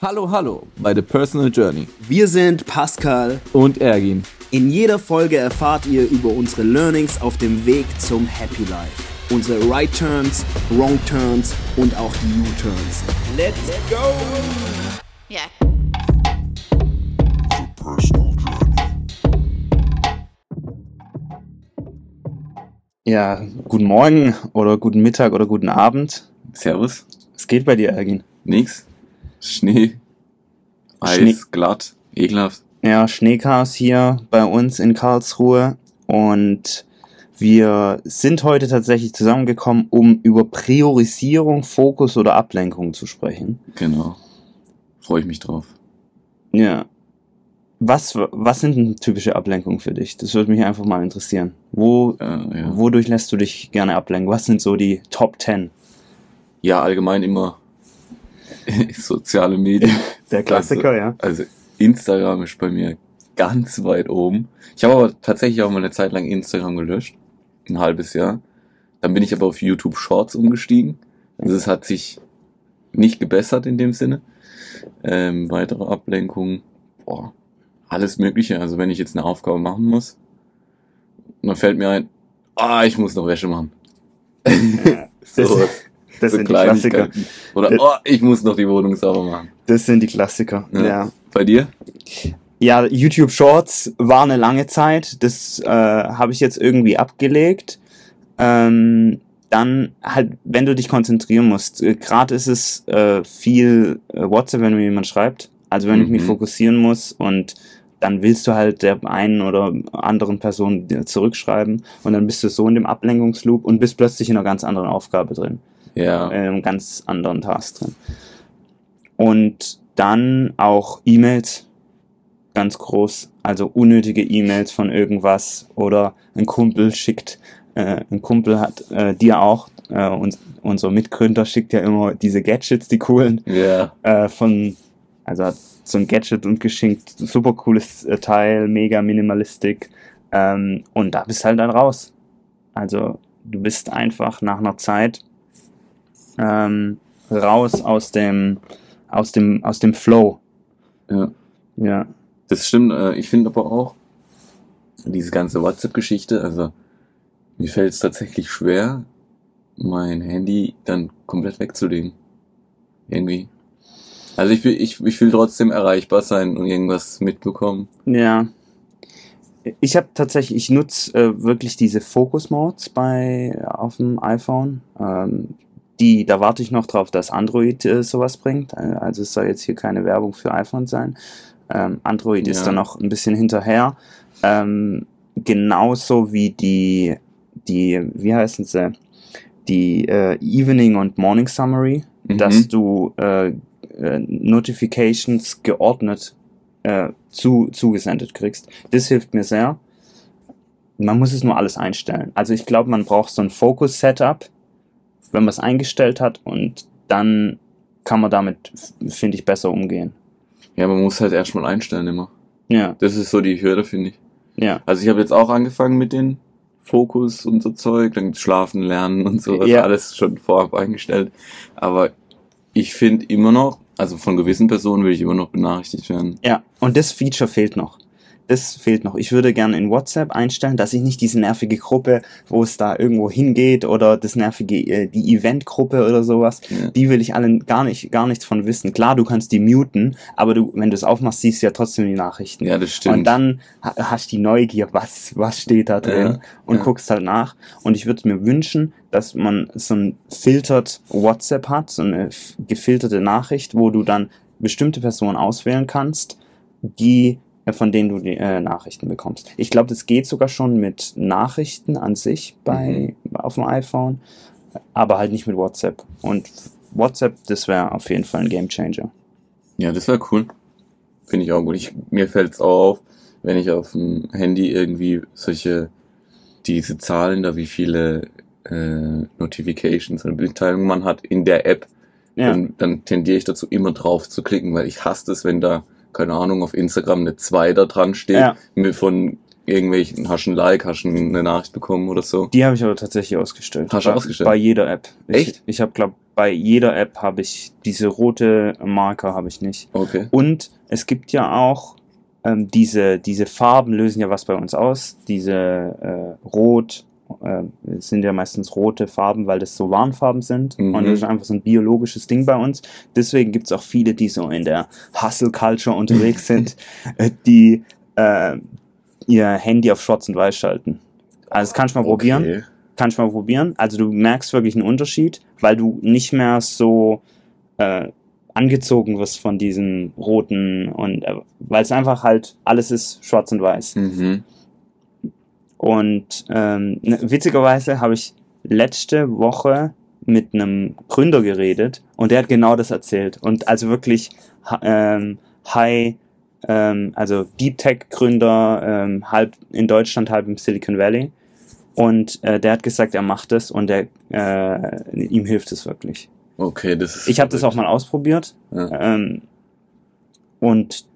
Hallo, hallo bei The Personal Journey Wir sind Pascal. und Ergin. In jeder Folge erfahrt ihr über unsere Learnings auf dem Weg zum Happy Life. Unsere Right Turns, Wrong Turns und auch die U-Turns. Let's go! Yeah. Ja, guten Morgen oder guten Mittag oder guten Abend. Servus. Es geht bei dir, Ergin. Nix. Schnee. Eis, Schnee. glatt, ekelhaft. Ja, Schneechaos hier bei uns in Karlsruhe und wir sind heute tatsächlich zusammengekommen, um über Priorisierung, Fokus oder Ablenkung zu sprechen. Genau. Freue ich mich drauf. Ja. Was, was sind denn typische Ablenkungen für dich? Das würde mich einfach mal interessieren. Wo, Äh, ja. wodurch lässt du dich gerne ablenken? Was sind so die Top 10? ja, allgemein immer soziale Medien. Der Klassiker, ja. Also Instagram ist bei mir ganz weit oben. Ich habe aber tatsächlich auch mal eine Zeit lang Instagram gelöscht. Ein halbes Jahr. Dann bin ich aber auf YouTube Shorts umgestiegen. Also es hat sich nicht gebessert in dem Sinne. Ähm, weitere Ablenkungen. Boah, alles Mögliche. Also wenn ich jetzt eine Aufgabe machen muss, dann fällt mir ein, ah, ich muss noch Wäsche machen. Das, So, das so sind die Klassiker. Oder, oh, ich muss noch die Wohnung sauber machen. Das sind die Klassiker. Ja. ja. Bei dir? Ja, YouTube Shorts war eine lange Zeit. Das äh, habe ich jetzt irgendwie abgelegt. Ähm, dann halt, wenn du dich konzentrieren musst. Äh, Gerade ist es äh, viel äh, WhatsApp, wenn mir jemand schreibt. Also wenn ich mich Mhm. fokussieren muss und dann willst du halt der einen oder anderen Person zurückschreiben und dann bist du so in dem Ablenkungsloop und bist plötzlich in einer ganz anderen Aufgabe drin Ja. in einem ganz anderen Task drin. Und dann auch E-Mails, ganz groß, also unnötige E-Mails von irgendwas oder ein Kumpel schickt, äh, ein Kumpel hat äh, dir auch, äh, uns, unser Mitgründer schickt ja immer diese Gadgets, die coolen, Ja. äh, von, also hat so ein Gadget und geschenkt, super cooles äh, Teil, mega minimalistik, ähm, und da bist halt dann raus. Also du bist einfach nach einer Zeit ähm, raus aus dem, aus dem, aus dem Flow. Ja. Ja, Das stimmt. äh, Ich finde aber auch, diese ganze WhatsApp-Geschichte, also mir fällt es tatsächlich schwer, mein Handy dann komplett wegzulegen. Irgendwie. Also ich will, ich, ich will trotzdem erreichbar sein und irgendwas mitbekommen. ja. Ich habe tatsächlich, ich nutze äh, wirklich diese Focus Modes bei auf dem iPhone. Ähm, die, da warte ich noch drauf, dass Android äh, sowas bringt. Äh, Also es soll jetzt hier keine Werbung für iPhone sein. Ähm, Android ist Ja. da noch ein bisschen hinterher. Ähm, genauso wie die, die, wie heißen sie? Die äh, Evening und Morning Summary, Mhm. dass du äh, äh, Notifications geordnet äh, zu, zugesendet kriegst. Das hilft mir sehr. Man muss es nur alles einstellen. Also ich glaube, man braucht so ein Focus-Setup, wenn man es eingestellt hat und dann kann man damit, finde ich, besser umgehen. Ja, man muss halt erstmal einstellen immer. Ja, Das ist so die Hürde, finde ich. ja. Also ich habe jetzt auch angefangen mit den Fokus und so Zeug, dann schlafen, lernen und so, Ja. alles schon vorab eingestellt. Aber ich finde immer noch, also von gewissen Personen will ich immer noch benachrichtigt werden. Ja, und das Feature fehlt noch. Das fehlt noch. Ich würde gerne in WhatsApp einstellen, dass ich nicht diese nervige Gruppe, wo es da irgendwo hingeht oder das nervige, äh, die Eventgruppe oder sowas, Ja. die will ich allen gar nicht, gar nichts von wissen. Klar, du kannst die muten, aber du, wenn du es aufmachst, siehst du ja trotzdem die Nachrichten. Ja, das stimmt. Und dann ha- hast du die Neugier, was, was steht da drin Ja, und ja. guckst halt nach. Und ich würde mir wünschen, dass man so ein filtert WhatsApp hat, so eine gefilterte Nachricht, wo du dann bestimmte Personen auswählen kannst, die von denen du die äh, Nachrichten bekommst. Ich glaube, das geht sogar schon mit Nachrichten an sich bei auf dem iPhone, aber halt nicht mit WhatsApp. Und WhatsApp, das wäre auf jeden Fall ein Gamechanger. Ja, das wäre cool. Finde ich auch gut. Ich, mir fällt es auch auf, wenn ich auf dem Handy irgendwie solche, diese Zahlen da, wie viele äh, Notifications und Mitteilungen man hat in der App, Ja, dann, dann tendiere ich dazu, immer drauf zu klicken, weil ich hasse es, wenn da, keine Ahnung, auf Instagram eine 2 da dran steht, Ja. mit von irgendwelchen, hast du ein Like, hast du eine Nachricht bekommen oder so. die habe ich aber tatsächlich ausgestellt. Hast du ausgestellt? Bei jeder App. Ich, Echt? Ich habe, glaube bei jeder App habe ich diese rote Marker habe ich nicht. Okay. Und es gibt ja auch ähm, diese, diese Farben lösen ja was bei uns aus. Diese äh, Rot äh, sind ja meistens rote Farben, weil das so Warnfarben sind. Mhm. Und das ist einfach so ein biologisches Ding bei uns. Deswegen gibt es auch viele, die so in der Hustle-Culture unterwegs sind, äh, die äh, ihr Handy auf Schwarz und Weiß schalten. Also das kannst du mal probieren Okay. kannst du mal probieren. Also du merkst wirklich einen Unterschied, weil du nicht mehr so äh, angezogen wirst von diesem roten und äh, weil es einfach halt alles ist schwarz und weiß. Mhm. Und ähm, ne, witzigerweise habe ich letzte Woche mit einem Gründer geredet und der hat genau das erzählt. Und also wirklich ähm, High, ähm, also Deep Tech Gründer, ähm, halb in Deutschland, halb im Silicon Valley. Und äh, der hat gesagt, er macht es und er, äh, ihm hilft es wirklich. Okay, das ist. Ich habe das auch mal ausprobiert Ja. ähm, und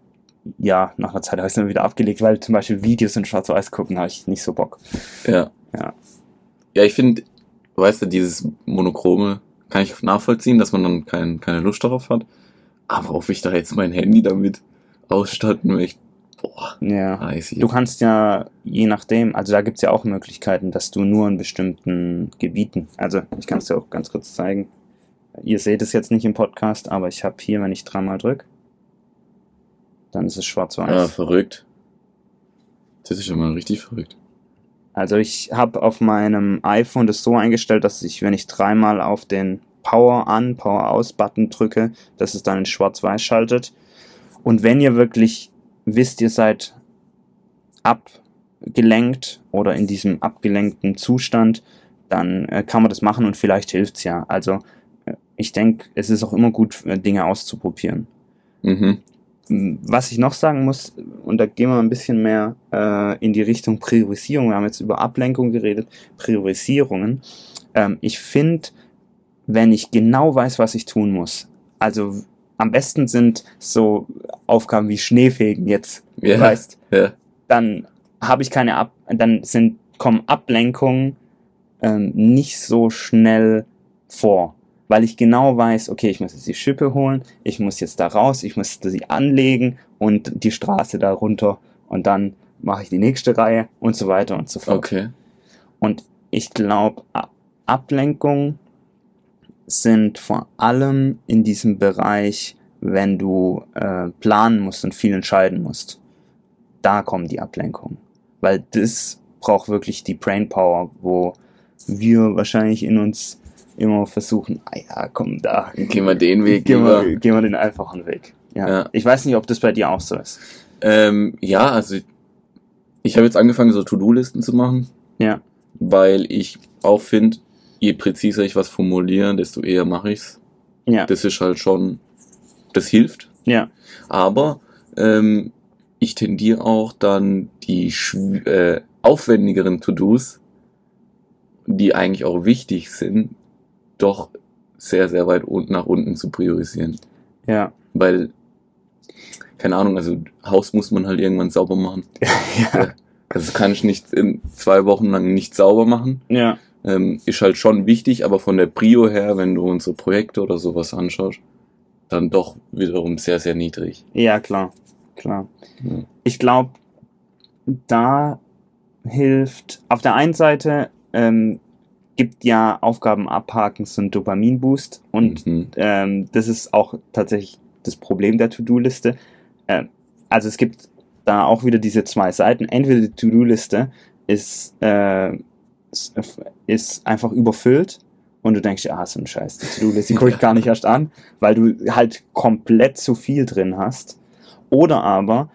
ja, nach einer Zeit habe ich es dann wieder abgelegt, weil zum Beispiel Videos in Schwarz-Weiß gucken habe ich nicht so Bock. Ja. Ja. Ja, ich finde, weißt du, dieses Monochrome kann ich nachvollziehen, dass man dann kein, keine Lust darauf hat. Aber ob ich da jetzt mein Handy damit ausstatten möchte, boah, Ja. weiß ich. Du kannst ja, je nachdem, also da gibt's ja auch Möglichkeiten, dass du nur in bestimmten Gebieten, also ich kann es dir auch ganz kurz zeigen. Ihr seht es jetzt nicht im Podcast, aber ich habe hier, wenn ich dreimal drück, dann ist es ja, schwarz-weiß. verrückt. Das ist schon mal richtig verrückt. Also ich habe auf meinem iPhone das so eingestellt, dass ich, wenn ich dreimal auf den Power an, Power aus Button drücke, dass es dann in schwarz-weiß schaltet. Und wenn ihr wirklich wisst, ihr seid abgelenkt oder in diesem abgelenkten Zustand, dann äh, kann man das machen und vielleicht hilft's ja. Also äh, ich denke, es ist auch immer gut, äh, Dinge auszuprobieren. Mhm. Was ich noch sagen muss, und da gehen wir ein bisschen mehr äh, in die Richtung Priorisierung. Wir haben jetzt über Ablenkung geredet, Priorisierungen. Ähm, ich finde, wenn ich genau weiß, was ich tun muss, also am besten sind so Aufgaben wie Schneefegen jetzt, Ja. weißt, Ja. dann habe ich keine Ab, dann sind kommen Ablenkungen ähm, nicht so schnell vor, weil ich genau weiß, okay, ich muss jetzt die Schippe holen, ich muss jetzt da raus, ich muss sie anlegen und die Straße da runter und dann mache ich die nächste Reihe und so weiter und so fort. Okay. Und ich glaube, Ablenkungen sind vor allem in diesem Bereich, wenn du äh, planen musst und viel entscheiden musst. Da kommen die Ablenkungen. Weil das braucht wirklich die Brainpower, wo wir wahrscheinlich in uns immer versuchen, ah ja, komm, da. Gehen wir den Weg gehen lieber. wir, gehen wir den einfachen Weg. Ja. Ja. Ich weiß nicht, ob das bei dir auch so ist. Ähm, ja, also ich habe jetzt angefangen, so To-Do-Listen zu machen, Ja. weil ich auch finde, je präziser ich was formuliere, desto eher mache ich's. Ja. Das ist halt schon, das hilft. ja. Aber ähm, ich tendiere auch dann die äh, aufwendigeren To-Dos, die eigentlich auch wichtig sind, doch sehr, sehr weit nach unten zu priorisieren. Ja. Weil, keine Ahnung, also Haus muss man halt irgendwann sauber machen. ja. Also kann ich nicht in zwei Wochen lang nicht sauber machen. Ja. Ähm, ist halt schon wichtig, aber von der Prio her, wenn du unsere Projekte oder sowas anschaust, dann doch wiederum sehr, sehr niedrig. Ja, klar. Klar. Ja. Ich glaube, da hilft auf der einen Seite ähm, gibt ja Aufgaben abhaken so ein Dopaminboost und Mhm. ähm, das ist auch tatsächlich das Problem der To-Do-Liste. Ähm, also es gibt da auch wieder diese zwei Seiten. Entweder die To-Do-Liste ist, äh, ist einfach überfüllt und du denkst, ah, so ein Scheiß, die To-Do-Liste gucke ich gar nicht erst an, weil du halt komplett zu viel drin hast. Oder aber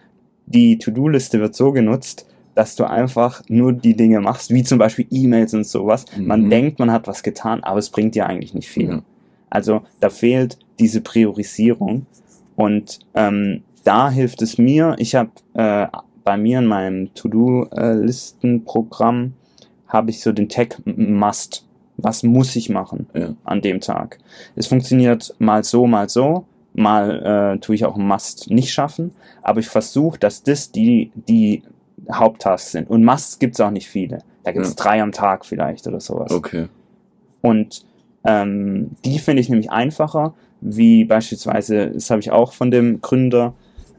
die To-Do-Liste wird so genutzt, dass du einfach nur die Dinge machst, wie zum Beispiel E-Mails und sowas. Man Mhm. denkt, man hat was getan, aber es bringt dir eigentlich nicht viel. Ja. Also da fehlt diese Priorisierung und ähm, da hilft es mir. Ich habe äh, bei mir in meinem To-Do-Listenprogramm habe ich so den Tag Must. Was muss ich machen Ja. an dem Tag? Es funktioniert mal so, mal so. Mal äh, tue ich auch Must nicht schaffen, aber ich versuche, dass das die, die Haupttasks sind. Und Musts gibt es auch nicht viele. Da gibt es Ja. drei am Tag vielleicht oder sowas. Okay. Und Ähm, die finde ich nämlich einfacher, wie beispielsweise, das habe ich auch von dem Gründer,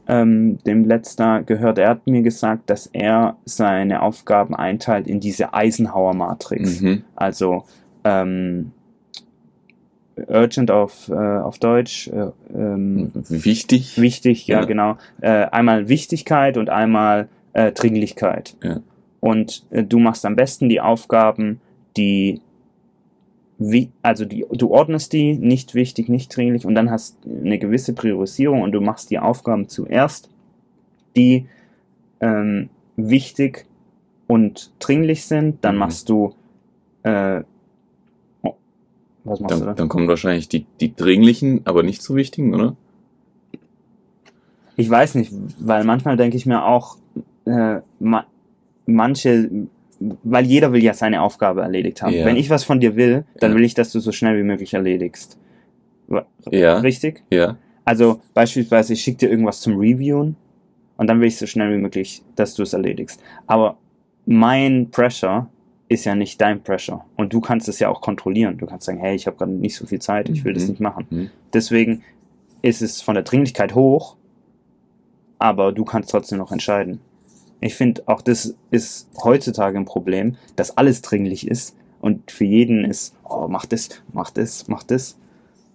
ähm, dem letzter gehört, er hat mir gesagt, dass er seine Aufgaben einteilt in diese Eisenhower-Matrix. Mhm. Also ähm, urgent auf, äh, auf Deutsch, äh, ähm, Wichtig. wichtig, ja, Ja. genau. Äh, einmal Wichtigkeit und einmal äh, Dringlichkeit. Ja. Und äh, du machst am besten die Aufgaben, die wie, also die, du ordnest die nicht wichtig, nicht dringlich und dann hast eine gewisse Priorisierung und du machst die Aufgaben zuerst, die ähm, wichtig und dringlich sind. Dann Mhm. machst du äh, oh, was machst du da? Dann, dann kommen wahrscheinlich die, die dringlichen, aber nicht so wichtigen, oder? Ich weiß nicht, weil manchmal denke ich mir auch, äh, ma manche, weil jeder will ja seine Aufgabe erledigt haben. Ja. Wenn ich was von dir will, dann Ja. will ich, dass du so schnell wie möglich erledigst. Wa- Ja. Richtig? Ja. Also beispielsweise, ich schicke dir irgendwas zum Reviewen und dann will ich so schnell wie möglich, dass du es erledigst. Aber mein Pressure ist ja nicht dein Pressure. Und du kannst es ja auch kontrollieren. Du kannst sagen, hey, ich habe gerade nicht so viel Zeit, ich will das Mhm. nicht machen. Mhm. Deswegen ist es von der Dringlichkeit hoch, aber du kannst trotzdem noch entscheiden. Ich finde, auch das ist heutzutage ein Problem, dass alles dringlich ist und für jeden ist, oh, mach das, mach das, mach das.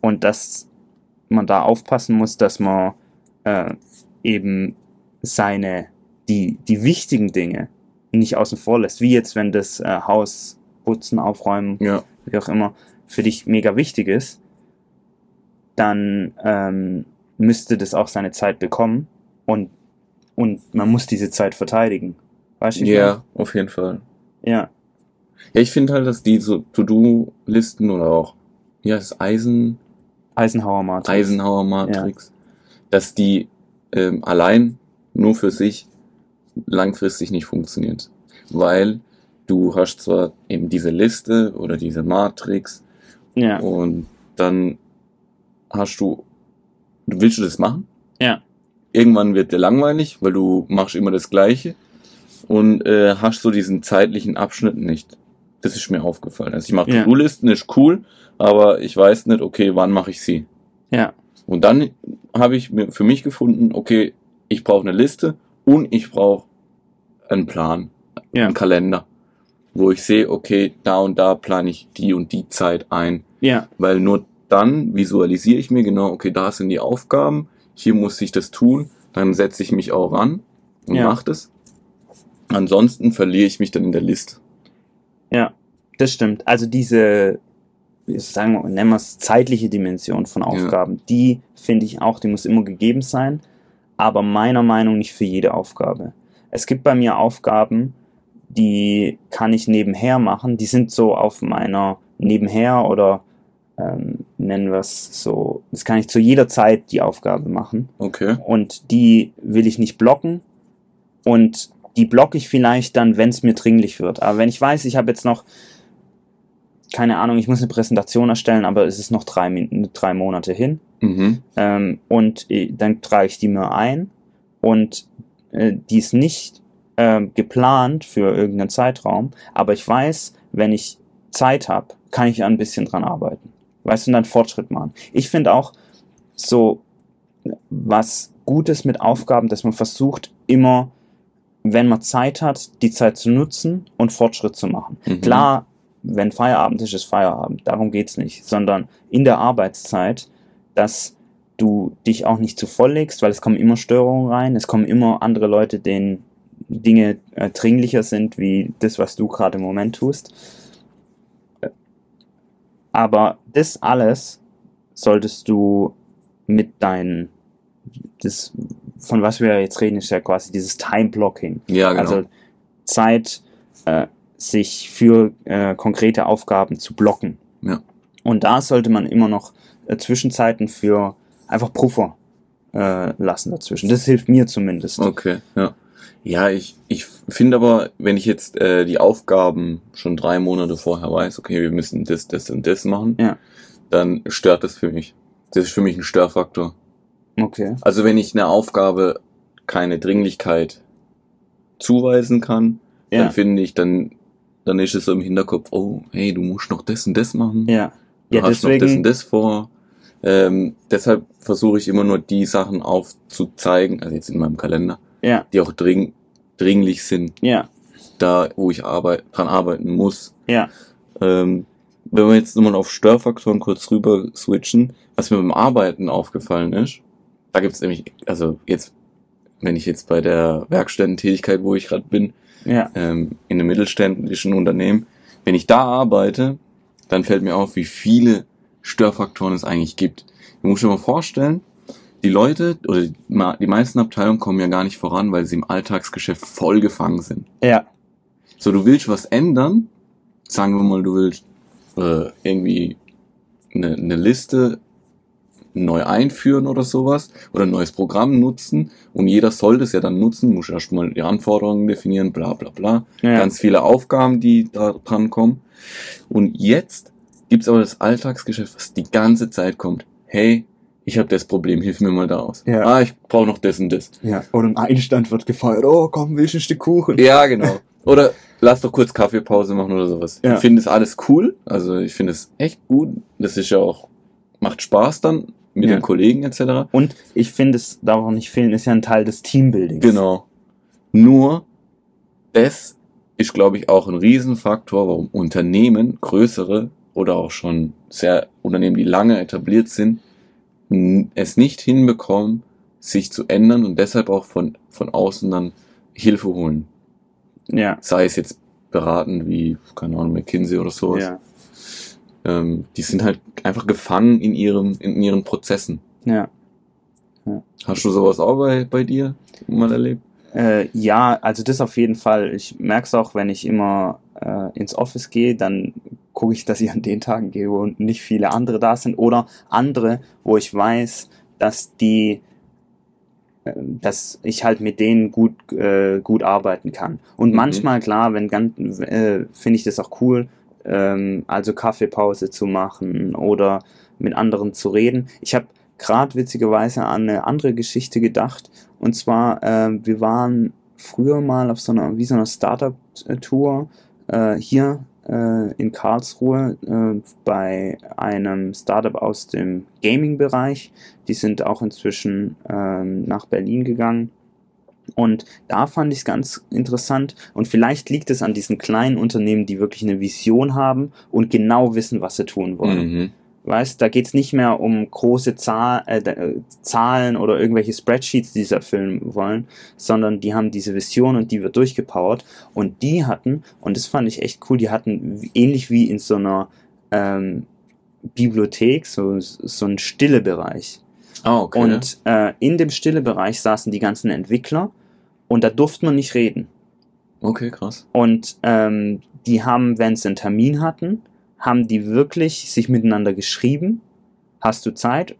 Und dass man da aufpassen muss, dass man äh, eben seine, die, die wichtigen Dinge nicht außen vor lässt. Wie jetzt, wenn das äh, Haus putzen, aufräumen, Ja. wie auch immer, für dich mega wichtig ist, dann ähm, müsste das auch seine Zeit bekommen und, und man muss diese Zeit verteidigen. Weißt du? Ja, auf jeden Fall. meine? Ja. Ja, ich finde halt, dass die so To-Do-Listen oder auch, ja, das Eisen, Eisenhower Matrix. Eisenhower Matrix, dass die ähm, allein nur für sich langfristig nicht funktioniert. Weil du hast zwar eben diese Liste oder diese Matrix Ja. und dann hast du, du willst du das machen? Irgendwann wird dir langweilig, weil du machst immer das Gleiche und äh, hast so diesen zeitlichen Abschnitt nicht. Das ist mir aufgefallen. Also ich mache Ja. To-Do-Listen, ist cool, aber ich weiß nicht, okay, wann mache ich sie? Ja. Und dann habe ich für mich gefunden, okay, ich brauche eine Liste und ich brauche einen Plan, Ja. einen Kalender, wo ich sehe, okay, da und da plane ich die und die Zeit ein. Ja. Weil nur dann visualisiere ich mir genau, okay, da sind die Aufgaben, hier muss ich das tun, dann setze ich mich auch ran und Ja. mache das. Ansonsten verliere ich mich dann in der Liste. Ja. Das stimmt. Also diese, sagen wir, nennen wir es zeitliche Dimension von Aufgaben, die finde ich auch, die muss immer gegeben sein, aber meiner Meinung nach nicht für jede Aufgabe. Es gibt bei mir Aufgaben, die kann ich nebenher machen, die sind so auf meiner nebenher oder ähm, nennen wir es so, das kann ich zu jeder Zeit die Aufgabe machen Okay. und die will ich nicht blocken und die blocke ich vielleicht dann, wenn es mir dringlich wird. Aber wenn ich weiß, ich habe jetzt noch, keine Ahnung, ich muss eine Präsentation erstellen, aber es ist noch drei, drei Monate hin Mhm. ähm, und äh, dann trage ich die mir ein und äh, die ist nicht ähm, geplant für irgendeinen Zeitraum, aber ich weiß, wenn ich Zeit habe, kann ich ein bisschen dran arbeiten. Weißt du, und dann Fortschritt machen. Ich finde auch so was Gutes mit Aufgaben, dass man versucht, immer, wenn man Zeit hat, die Zeit zu nutzen und Fortschritt zu machen. Mhm. Klar, wenn Feierabend ist, ist Feierabend. Darum geht's nicht. Sondern in der Arbeitszeit, dass du dich auch nicht zu voll legst, weil es kommen immer Störungen rein. Es kommen immer andere Leute, denen Dinge äh, dringlicher sind, wie das, was du gerade im Moment tust. Aber das alles solltest du mit deinen, das, von was wir jetzt reden, ist ja quasi dieses Time-Blocking. Ja, genau. Also Zeit, äh, sich für äh, konkrete Aufgaben zu blocken. Ja. Und da sollte man immer noch äh, Zwischenzeiten für einfach Puffer äh, lassen dazwischen. Das hilft mir zumindest. Okay, ja. Ja, ich, ich finde aber, wenn ich jetzt äh, die Aufgaben schon drei Monate vorher weiß, okay, wir müssen das, das und das machen, Ja. dann stört das für mich. Das ist für mich ein Störfaktor. Okay. Also wenn ich eine Aufgabe keine Dringlichkeit zuweisen kann, Ja. dann finde ich, dann, dann ist es so im Hinterkopf, oh, hey, du musst noch das und das machen. Ja. Du Ja, hast noch das deswegen- und das vor. Ähm, deshalb versuche ich immer nur die Sachen aufzuzeigen, also jetzt in meinem Kalender, Ja, die auch dring, dringlich sind, ja, da wo ich arbeit, dran arbeiten muss. ja, Ähm, wenn wir jetzt nochmal auf Störfaktoren kurz rüber switchen, was mir beim Arbeiten aufgefallen ist, da gibt es nämlich, also jetzt, wenn ich jetzt bei der Werkstättentätigkeit, wo ich gerade bin, ja, ähm, in einem mittelständischen Unternehmen, wenn ich da arbeite, dann fällt mir auf, wie viele Störfaktoren es eigentlich gibt. Du musst dir mal vorstellen, die Leute oder die meisten Abteilungen kommen ja gar nicht voran, weil sie im Alltagsgeschäft voll gefangen sind. ja, So, du willst was ändern, sagen wir mal, du willst äh, irgendwie eine, eine Liste neu einführen oder sowas oder ein neues Programm nutzen und jeder soll das ja dann nutzen, muss erstmal die Anforderungen definieren, bla bla bla. ja, Ganz viele Aufgaben, die da dran kommen. Und jetzt gibt's aber das Alltagsgeschäft, was die ganze Zeit kommt. Hey, ich habe das Problem, hilf mir mal da aus. Ja. Ah, ich brauche noch das und das. ja. Oder ein Einstand wird gefeiert. Oh, komm, willst du ein Stück Kuchen? Ja, genau. Oder lass doch kurz Kaffeepause machen oder sowas. Ja. Ich finde es alles cool. Also ich finde es echt gut. Das ist ja auch, macht Spaß dann mit Ja. den Kollegen etc. Und ich finde, es darf auch nicht fehlen, ist ja ein Teil des Teambuildings. Genau. Nur, das ist, glaube ich, auch ein Riesenfaktor, warum Unternehmen, größere oder auch schon sehr Unternehmen, die lange etabliert sind, es nicht hinbekommen, sich zu ändern und deshalb auch von, von außen dann Hilfe holen. Ja, Sei es jetzt beraten wie, keine Ahnung, McKinsey oder sowas. ja, Ähm, die sind halt einfach gefangen in ihrem, in ihren Prozessen. ja. Hast du sowas auch bei, bei dir mal erlebt? Äh, ja, also das auf jeden Fall. Ich merke es auch, wenn ich immer äh, ins Office gehe, dann gucke ich, dass ich an den Tagen gehe, wo nicht viele andere da sind. Oder andere, wo ich weiß, dass die äh, dass ich halt mit denen gut, äh, gut arbeiten kann. Und Mhm. manchmal, klar, wenn ganz, äh, finde ich das auch cool, ähm, also Kaffeepause zu machen oder mit anderen zu reden. Ich habe gerade witzigerweise an eine andere Geschichte gedacht. Und zwar, äh, wir waren früher mal auf so einer, wie so einer Startup-Tour äh, hier äh, in Karlsruhe äh, bei einem Startup aus dem Gaming-Bereich. Die sind auch inzwischen ähm, nach Berlin gegangen. Und da fand ich es ganz interessant. Und vielleicht liegt es an diesen kleinen Unternehmen, die wirklich eine Vision haben und genau wissen, was sie tun wollen. Mhm. Weißt, da geht's nicht mehr um große Zahl, äh, äh, Zahlen oder irgendwelche Spreadsheets, die sie erfüllen wollen, sondern die haben diese Vision und die wird durchgepowert. Und die hatten, und das fand ich echt cool, die hatten ähnlich wie in so einer ähm, Bibliothek so, so einen stille Bereich. Ah, okay. Und äh, in dem stille Bereich saßen die ganzen Entwickler und da durfte man nicht reden. okay, krass. Und ähm, die haben, wenn sie einen Termin hatten, haben die wirklich sich miteinander geschrieben, hast du Zeit?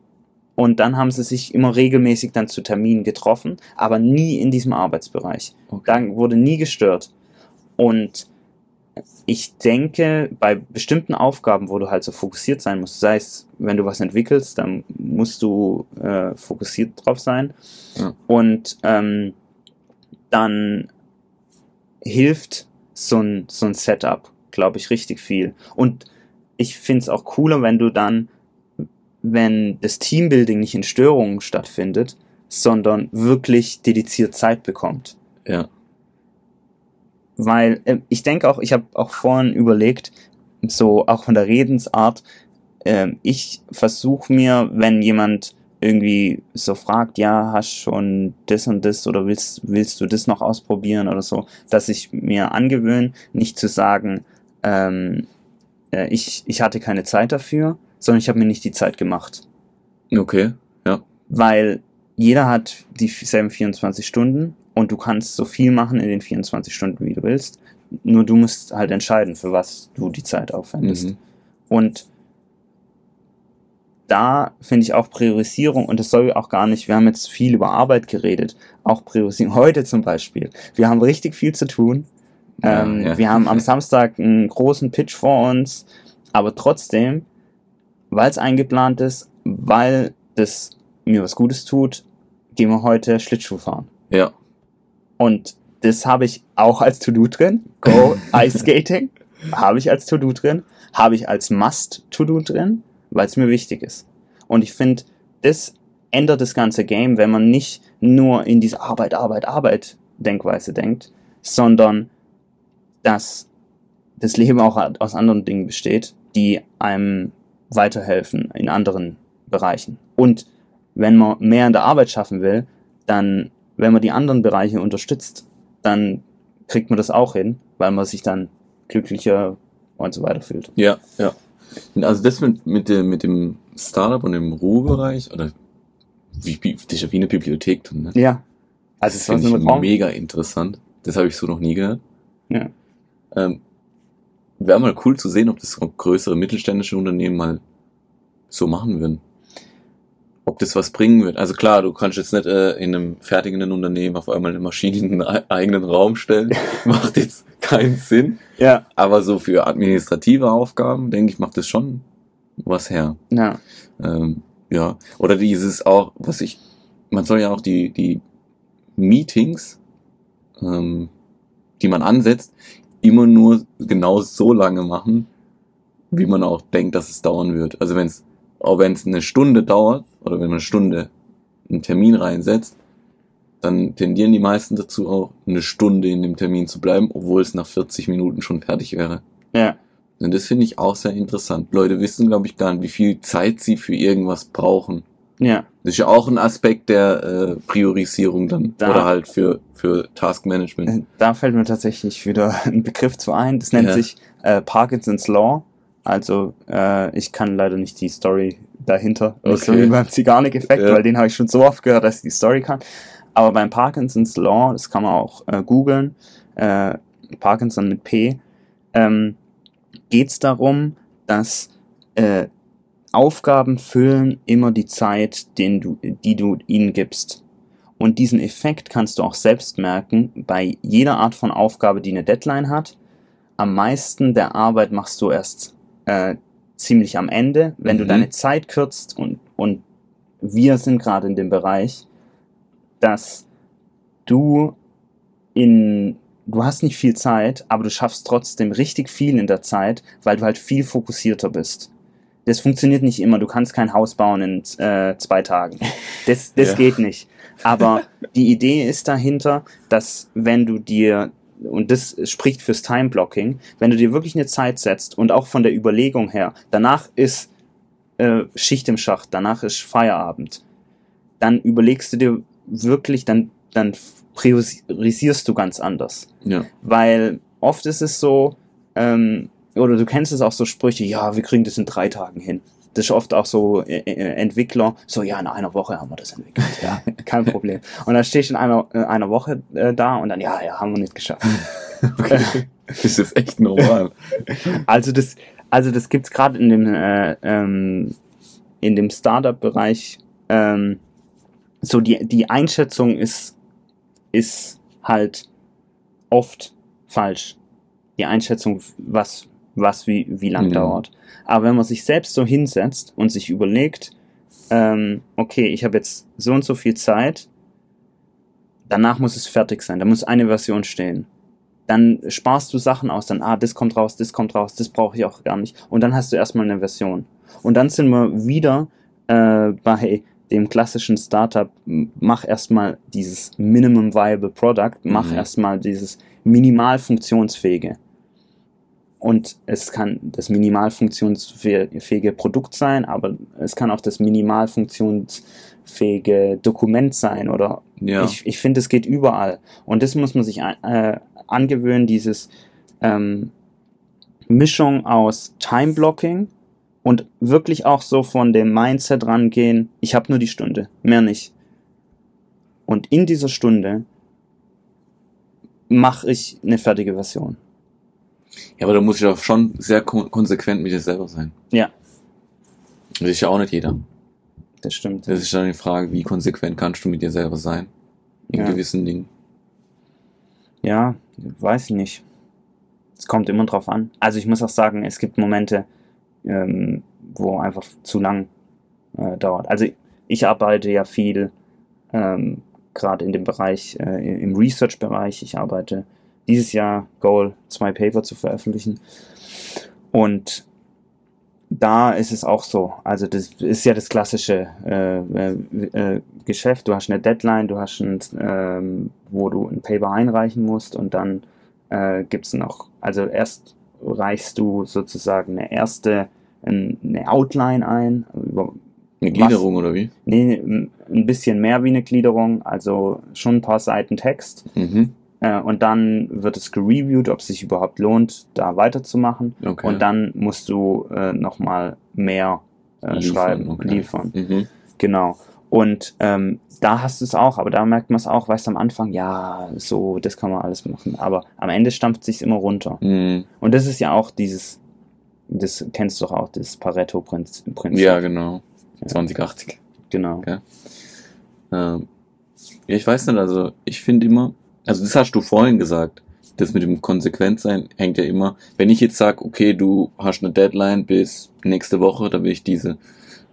Und dann haben sie sich immer regelmäßig dann zu Terminen getroffen, aber nie in diesem Arbeitsbereich. Okay. Da wurde nie gestört. Und ich denke, bei bestimmten Aufgaben, wo du halt so fokussiert sein musst, sei es, wenn du was entwickelst, dann musst du äh, fokussiert drauf sein. Ja. Und ähm, dann hilft so ein, so ein Setup, glaube ich, richtig viel. Und ich finde es auch cooler, wenn du dann, wenn das Teambuilding nicht in Störungen stattfindet, sondern wirklich dediziert Zeit bekommt. Ja. Weil äh, ich denke auch, ich habe auch vorhin überlegt, so auch von der Redensart, ähm, ich versuche mir, wenn jemand irgendwie so fragt, ja, hast schon das und das oder willst, willst du das noch ausprobieren oder so, dass ich mir angewöhne, nicht zu sagen, ähm, äh, ich, ich hatte keine Zeit dafür, sondern ich habe mir nicht die Zeit gemacht. Okay. Ja. Weil jeder hat dieselben 24 Stunden und du kannst so viel machen in den 24 Stunden, wie du willst. Nur du musst halt entscheiden, für was du die Zeit aufwendest. Mhm. Und da finde ich auch Priorisierung, und das soll auch gar nicht, wir haben jetzt viel über Arbeit geredet, auch Priorisierung. Heute zum Beispiel. Wir haben richtig viel zu tun. Ja, ähm, ja. Wir haben am Samstag einen großen Pitch vor uns, aber trotzdem, weil es eingeplant ist, weil das mir was Gutes tut, gehen wir heute Schlittschuh fahren. Ja. Und das habe ich auch als To-Do drin. Go Ice Skating. habe ich als To-Do drin, habe ich als Must-To-Do drin, weil es mir wichtig ist. Und ich finde, das ändert das ganze Game, wenn man nicht nur in diese Arbeit, Arbeit, Arbeit Denkweise denkt, sondern dass das Leben auch aus anderen Dingen besteht, die einem weiterhelfen in anderen Bereichen. Und wenn man mehr in der Arbeit schaffen will, dann, wenn man die anderen Bereiche unterstützt, dann kriegt man das auch hin, weil man sich dann glücklicher und so weiter fühlt. Ja, ja. Also das mit, mit, dem, mit dem Startup und dem Ruhebereich, oder wie, wie, das ist ja wie eine Bibliothek drin, ne? Ja. Also das finde ich mega interessant. Das habe ich so noch nie gehört. Ja. Ähm, Wäre mal cool zu sehen, ob das größere mittelständische Unternehmen mal so machen würden. Ob das was bringen wird. Also klar, du kannst jetzt nicht äh, in einem fertigenden Unternehmen auf einmal eine Maschine in einen eigenen Raum stellen. macht jetzt keinen Sinn. Ja. Aber so für administrative Aufgaben, denke ich, macht das schon was her. Ja. Ähm, ja. Oder dieses auch, was ich, man soll ja auch die, die Meetings, ähm, die man ansetzt, immer nur genau so lange machen, wie man auch denkt, dass es dauern wird. Also wenn es, auch wenn es eine Stunde dauert, oder wenn man eine Stunde einen Termin reinsetzt, dann tendieren die meisten dazu auch, eine Stunde in dem Termin zu bleiben, obwohl es nach 40 Minuten schon fertig wäre. Ja. Und das finde ich auch sehr interessant. Leute wissen, glaube ich, gar nicht, wie viel Zeit sie für irgendwas brauchen. Ja. Das ist ja auch ein Aspekt der äh, Priorisierung dann. Da- Oder halt für, für Taskmanagement. Da fällt mir tatsächlich wieder ein Begriff zu ein. Das nennt Ja. sich äh, Parkinson's Law. Also äh, ich kann leider nicht die Story dahinter. Nicht so Okay. wie beim Zigarnik-Effekt, Ja. weil den habe ich schon so oft gehört, dass ich die Story kann. Aber beim Parkinson's Law, das kann man auch äh, googeln, äh, Parkinson mit P, ähm, geht es darum, dass äh, Aufgaben füllen immer die Zeit, den du, die du ihnen gibst. Und diesen Effekt kannst du auch selbst merken bei jeder Art von Aufgabe, die eine Deadline hat. Am meisten der Arbeit machst du erst äh, ziemlich am Ende, wenn du Mhm. deine Zeit kürzt und, und wir sind gerade in dem Bereich, dass du in, du hast nicht viel Zeit, aber du schaffst trotzdem richtig viel in der Zeit, weil du halt viel fokussierter bist. Das funktioniert nicht immer. Du kannst kein Haus bauen in äh, zwei Tagen. Das, das Ja. geht nicht. Aber die Idee ist dahinter, dass wenn du dir, und das spricht fürs Time-Blocking, wenn du dir wirklich eine Zeit setzt und auch von der Überlegung her, danach ist äh, Schicht im Schacht, danach ist Feierabend, dann überlegst du dir wirklich, dann, dann priorisierst du ganz anders. Ja. Weil oft ist es so, ähm, oder du kennst es auch so Sprüche, ja, wir kriegen das in drei Tagen hin. Das ist oft auch so äh, äh, Entwickler, so ja, in einer Woche haben wir das entwickelt. Ja, kein Problem. Und dann stehst du in einer, äh, einer Woche äh, da und dann, ja, ja, haben wir nicht geschafft. Okay. das ist echt normal. Also das, also das gibt's gerade in dem äh, ähm, in dem Startup-Bereich. Ähm, so die die Einschätzung ist ist halt oft falsch. Die Einschätzung, was was wie wie lang Mhm. dauert. Aber wenn man sich selbst so hinsetzt und sich überlegt, ähm, okay, ich habe jetzt so und so viel Zeit, danach muss es fertig sein, da muss eine Version stehen dann sparst du Sachen aus, dann, ah, das kommt raus, das kommt raus, das brauche ich auch gar nicht. Und dann hast du erstmal eine Version. Und dann sind wir wieder äh, bei dem klassischen Startup, mach erstmal dieses Minimum Viable Product, mach Mhm. erstmal dieses minimal funktionsfähige. Und es kann das minimal funktionsfähige Produkt sein, aber es kann auch das minimal funktionsfähige Dokument sein oder Ja. ich, ich finde, es geht überall. Und das muss man sich äh, angewöhnen, dieses ähm, Mischung aus Time-Blocking und wirklich auch so von dem Mindset rangehen, ich habe nur die Stunde, mehr nicht. Und in dieser Stunde mache ich eine fertige Version. Ja, aber da muss ich auch schon sehr kon konsequent mit dir selber sein. Ja. Das ist ja auch nicht jeder. Das stimmt. Das ist dann die Frage, wie konsequent kannst du mit dir selber sein? In Ja. gewissen Dingen. Ja, weiß ich nicht. Es kommt immer drauf an. Also ich muss auch sagen, es gibt Momente, ähm, wo einfach zu lang äh, dauert. Also ich arbeite ja viel, ähm, gerade in dem Bereich, äh, im Research-Bereich. Ich arbeite dieses Jahr Goal, zwei Paper zu veröffentlichen. Und da ist es auch so. Also das ist ja das klassische äh, äh, äh, Geschäft. Du hast eine Deadline, du hast ein, ähm, wo du ein Paper einreichen musst und dann äh, gibt es noch, also erst reichst du sozusagen eine erste, ein, eine Outline ein. Eine Gliederung oder wie? nee, ein- ein bisschen mehr wie eine Gliederung, also schon ein paar Seiten Text. Mhm. Äh, und dann wird es gereviewt, ob es sich überhaupt lohnt, da weiterzumachen. Okay. Und dann musst du äh, nochmal mehr äh, Liefern, schreiben, okay. liefern. Mhm. Genau. Und ähm, da hast du es auch, aber da merkt man es auch, weißt du, am Anfang, ja, so, das kann man alles machen. Aber am Ende stampft sich immer runter. Mhm. Und das ist ja auch dieses, das kennst du doch auch, das Pareto-Prinzip. Ja, genau. Ja. 2080. Genau. Okay. Ähm, ja, ich weiß nicht, also ich finde immer, also das hast du vorhin gesagt, das mit dem Konsequentsein hängt ja immer, wenn ich jetzt sage, okay, du hast eine Deadline bis nächste Woche, da will ich diese,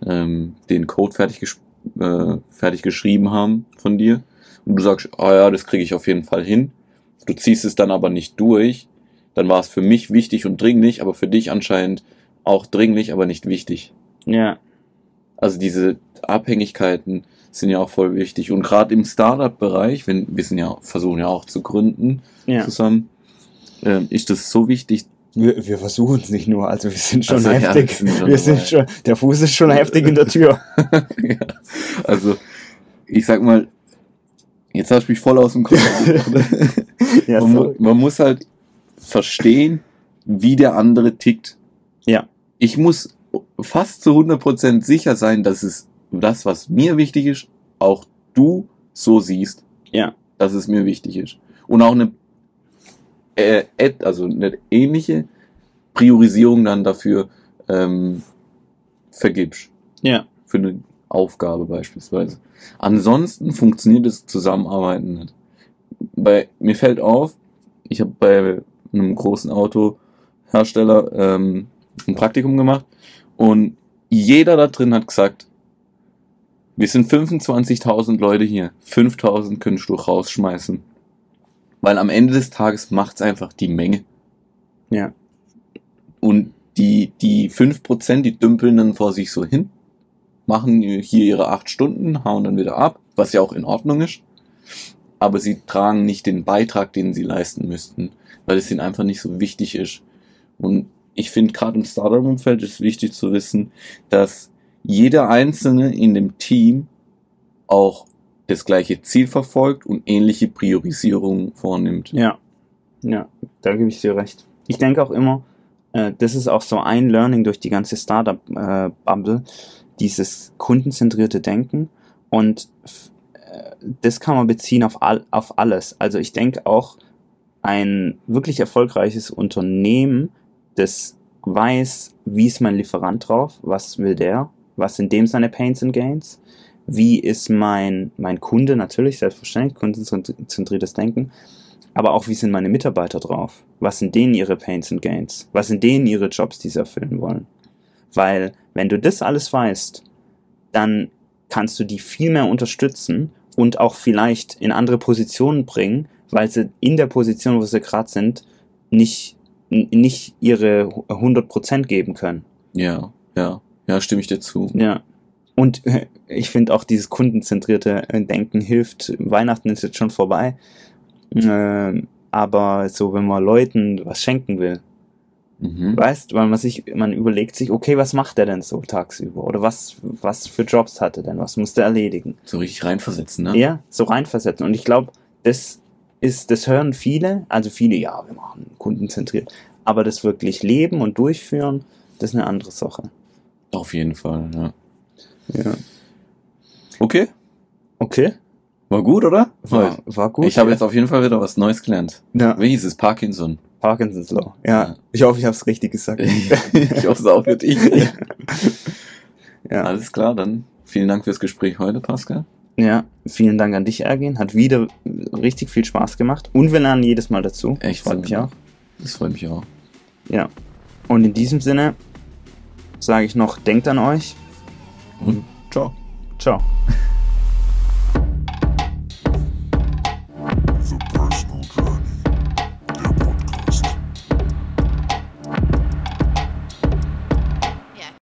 ähm, den Code fertig, äh, fertig geschrieben haben von dir. Und du sagst, ah ja, das kriege ich auf jeden Fall hin, du ziehst es dann aber nicht durch, dann war es für mich wichtig und dringlich, aber für dich anscheinend auch dringlich, aber nicht wichtig. Ja, Also diese Abhängigkeiten sind ja auch voll wichtig. Und gerade im Startup-Bereich, wenn wir sind ja, versuchen ja auch zu gründen ja. zusammen, ähm, ist das so wichtig. Wir, wir versuchen es nicht nur, also wir sind schon Also, ja, heftig. wir sind schon wir sind schon, der Fuß ist schon heftig in der Tür. ja. Also, ich sag mal, jetzt hast du mich voll aus dem Kopf. ja, man, man muss halt verstehen, wie der andere tickt. Ja. Ich muss fast zu 100% sicher sein, dass es das, was mir wichtig ist, auch du so siehst. Ja. Dass es mir wichtig ist. Und auch eine, äh, also eine ähnliche Priorisierung dann dafür ähm, vergibst. ja, Für eine Aufgabe beispielsweise. Ansonsten funktioniert das Zusammenarbeiten nicht. Bei, mir fällt auf, ich habe bei einem großen Autohersteller ähm, ein Praktikum gemacht und jeder da drin hat gesagt, wir sind 25.000 Leute hier, 5.000 könntest du rausschmeißen. Weil am Ende des Tages macht's einfach die Menge. ja, Und die, die 5%, die dümpeln dann vor sich so hin, machen hier ihre 8 Stunden, hauen dann wieder ab, was ja auch in Ordnung ist. Aber sie tragen nicht den Beitrag, den sie leisten müssten, weil es ihnen einfach nicht so wichtig ist. Und ich finde, gerade im Startup-Umfeld ist wichtig zu wissen, dass jeder Einzelne in dem Team auch das gleiche Ziel verfolgt und ähnliche Priorisierungen vornimmt. ja, ja, da gebe ich dir recht. Ich denke auch immer, äh, das ist auch so ein Learning durch die ganze Startup-Bubble, dieses kundenzentrierte Denken und äh, das kann man beziehen auf, all, auf alles. Also ich denke auch, ein wirklich erfolgreiches Unternehmen, das weiß, wie ist mein Lieferant drauf, was will der, was sind dem seine Pains and Gains, wie ist mein, mein Kunde, natürlich, selbstverständlich, kundenzentriertes Denken, aber auch wie sind meine Mitarbeiter drauf, was sind denen ihre Pains and Gains, was sind denen ihre Jobs, die sie erfüllen wollen. Weil wenn du das alles weißt, dann kannst du die viel mehr unterstützen und auch vielleicht in andere Positionen bringen, weil sie in der Position, wo sie gerade sind, nicht, nicht ihre 100% geben können. Ja, ja, ja, stimme ich dir zu. Ja. Und äh, ich finde auch dieses kundenzentrierte äh, Denken hilft. Weihnachten ist jetzt schon vorbei. Ähm, aber so, wenn man Leuten was schenken will, Mhm. weißt, weil man sich, man überlegt sich, okay, was macht er denn so tagsüber? Oder was, was für Jobs hat er denn? Was muss er erledigen? So richtig reinversetzen, ne? Ja, so reinversetzen. Und ich glaube, das ist, das hören viele, also viele, ja, wir machen kundenzentriert. Aber das wirklich leben und durchführen, das ist eine andere Sache. Auf jeden Fall, ja. Ja. Okay, Okay. war gut, oder? War, war gut. ich habe ja. jetzt auf jeden Fall wieder was Neues gelernt. ja, Wie hieß es? Parkinson. Parkinson's Law. Ja, Ja. ich hoffe, ich habe es richtig gesagt. ich hoffe es auch für dich. ja. Alles klar, dann vielen Dank fürs Gespräch heute, Pascal. Ja, vielen Dank an dich, Ergin. Hat wieder richtig viel Spaß gemacht. Und wir lernen jedes Mal dazu. Echt Freut so, mich auch. Das freut mich auch. Ja. Und in diesem Sinne sage ich noch, denkt an euch. Und ciao. Ciao.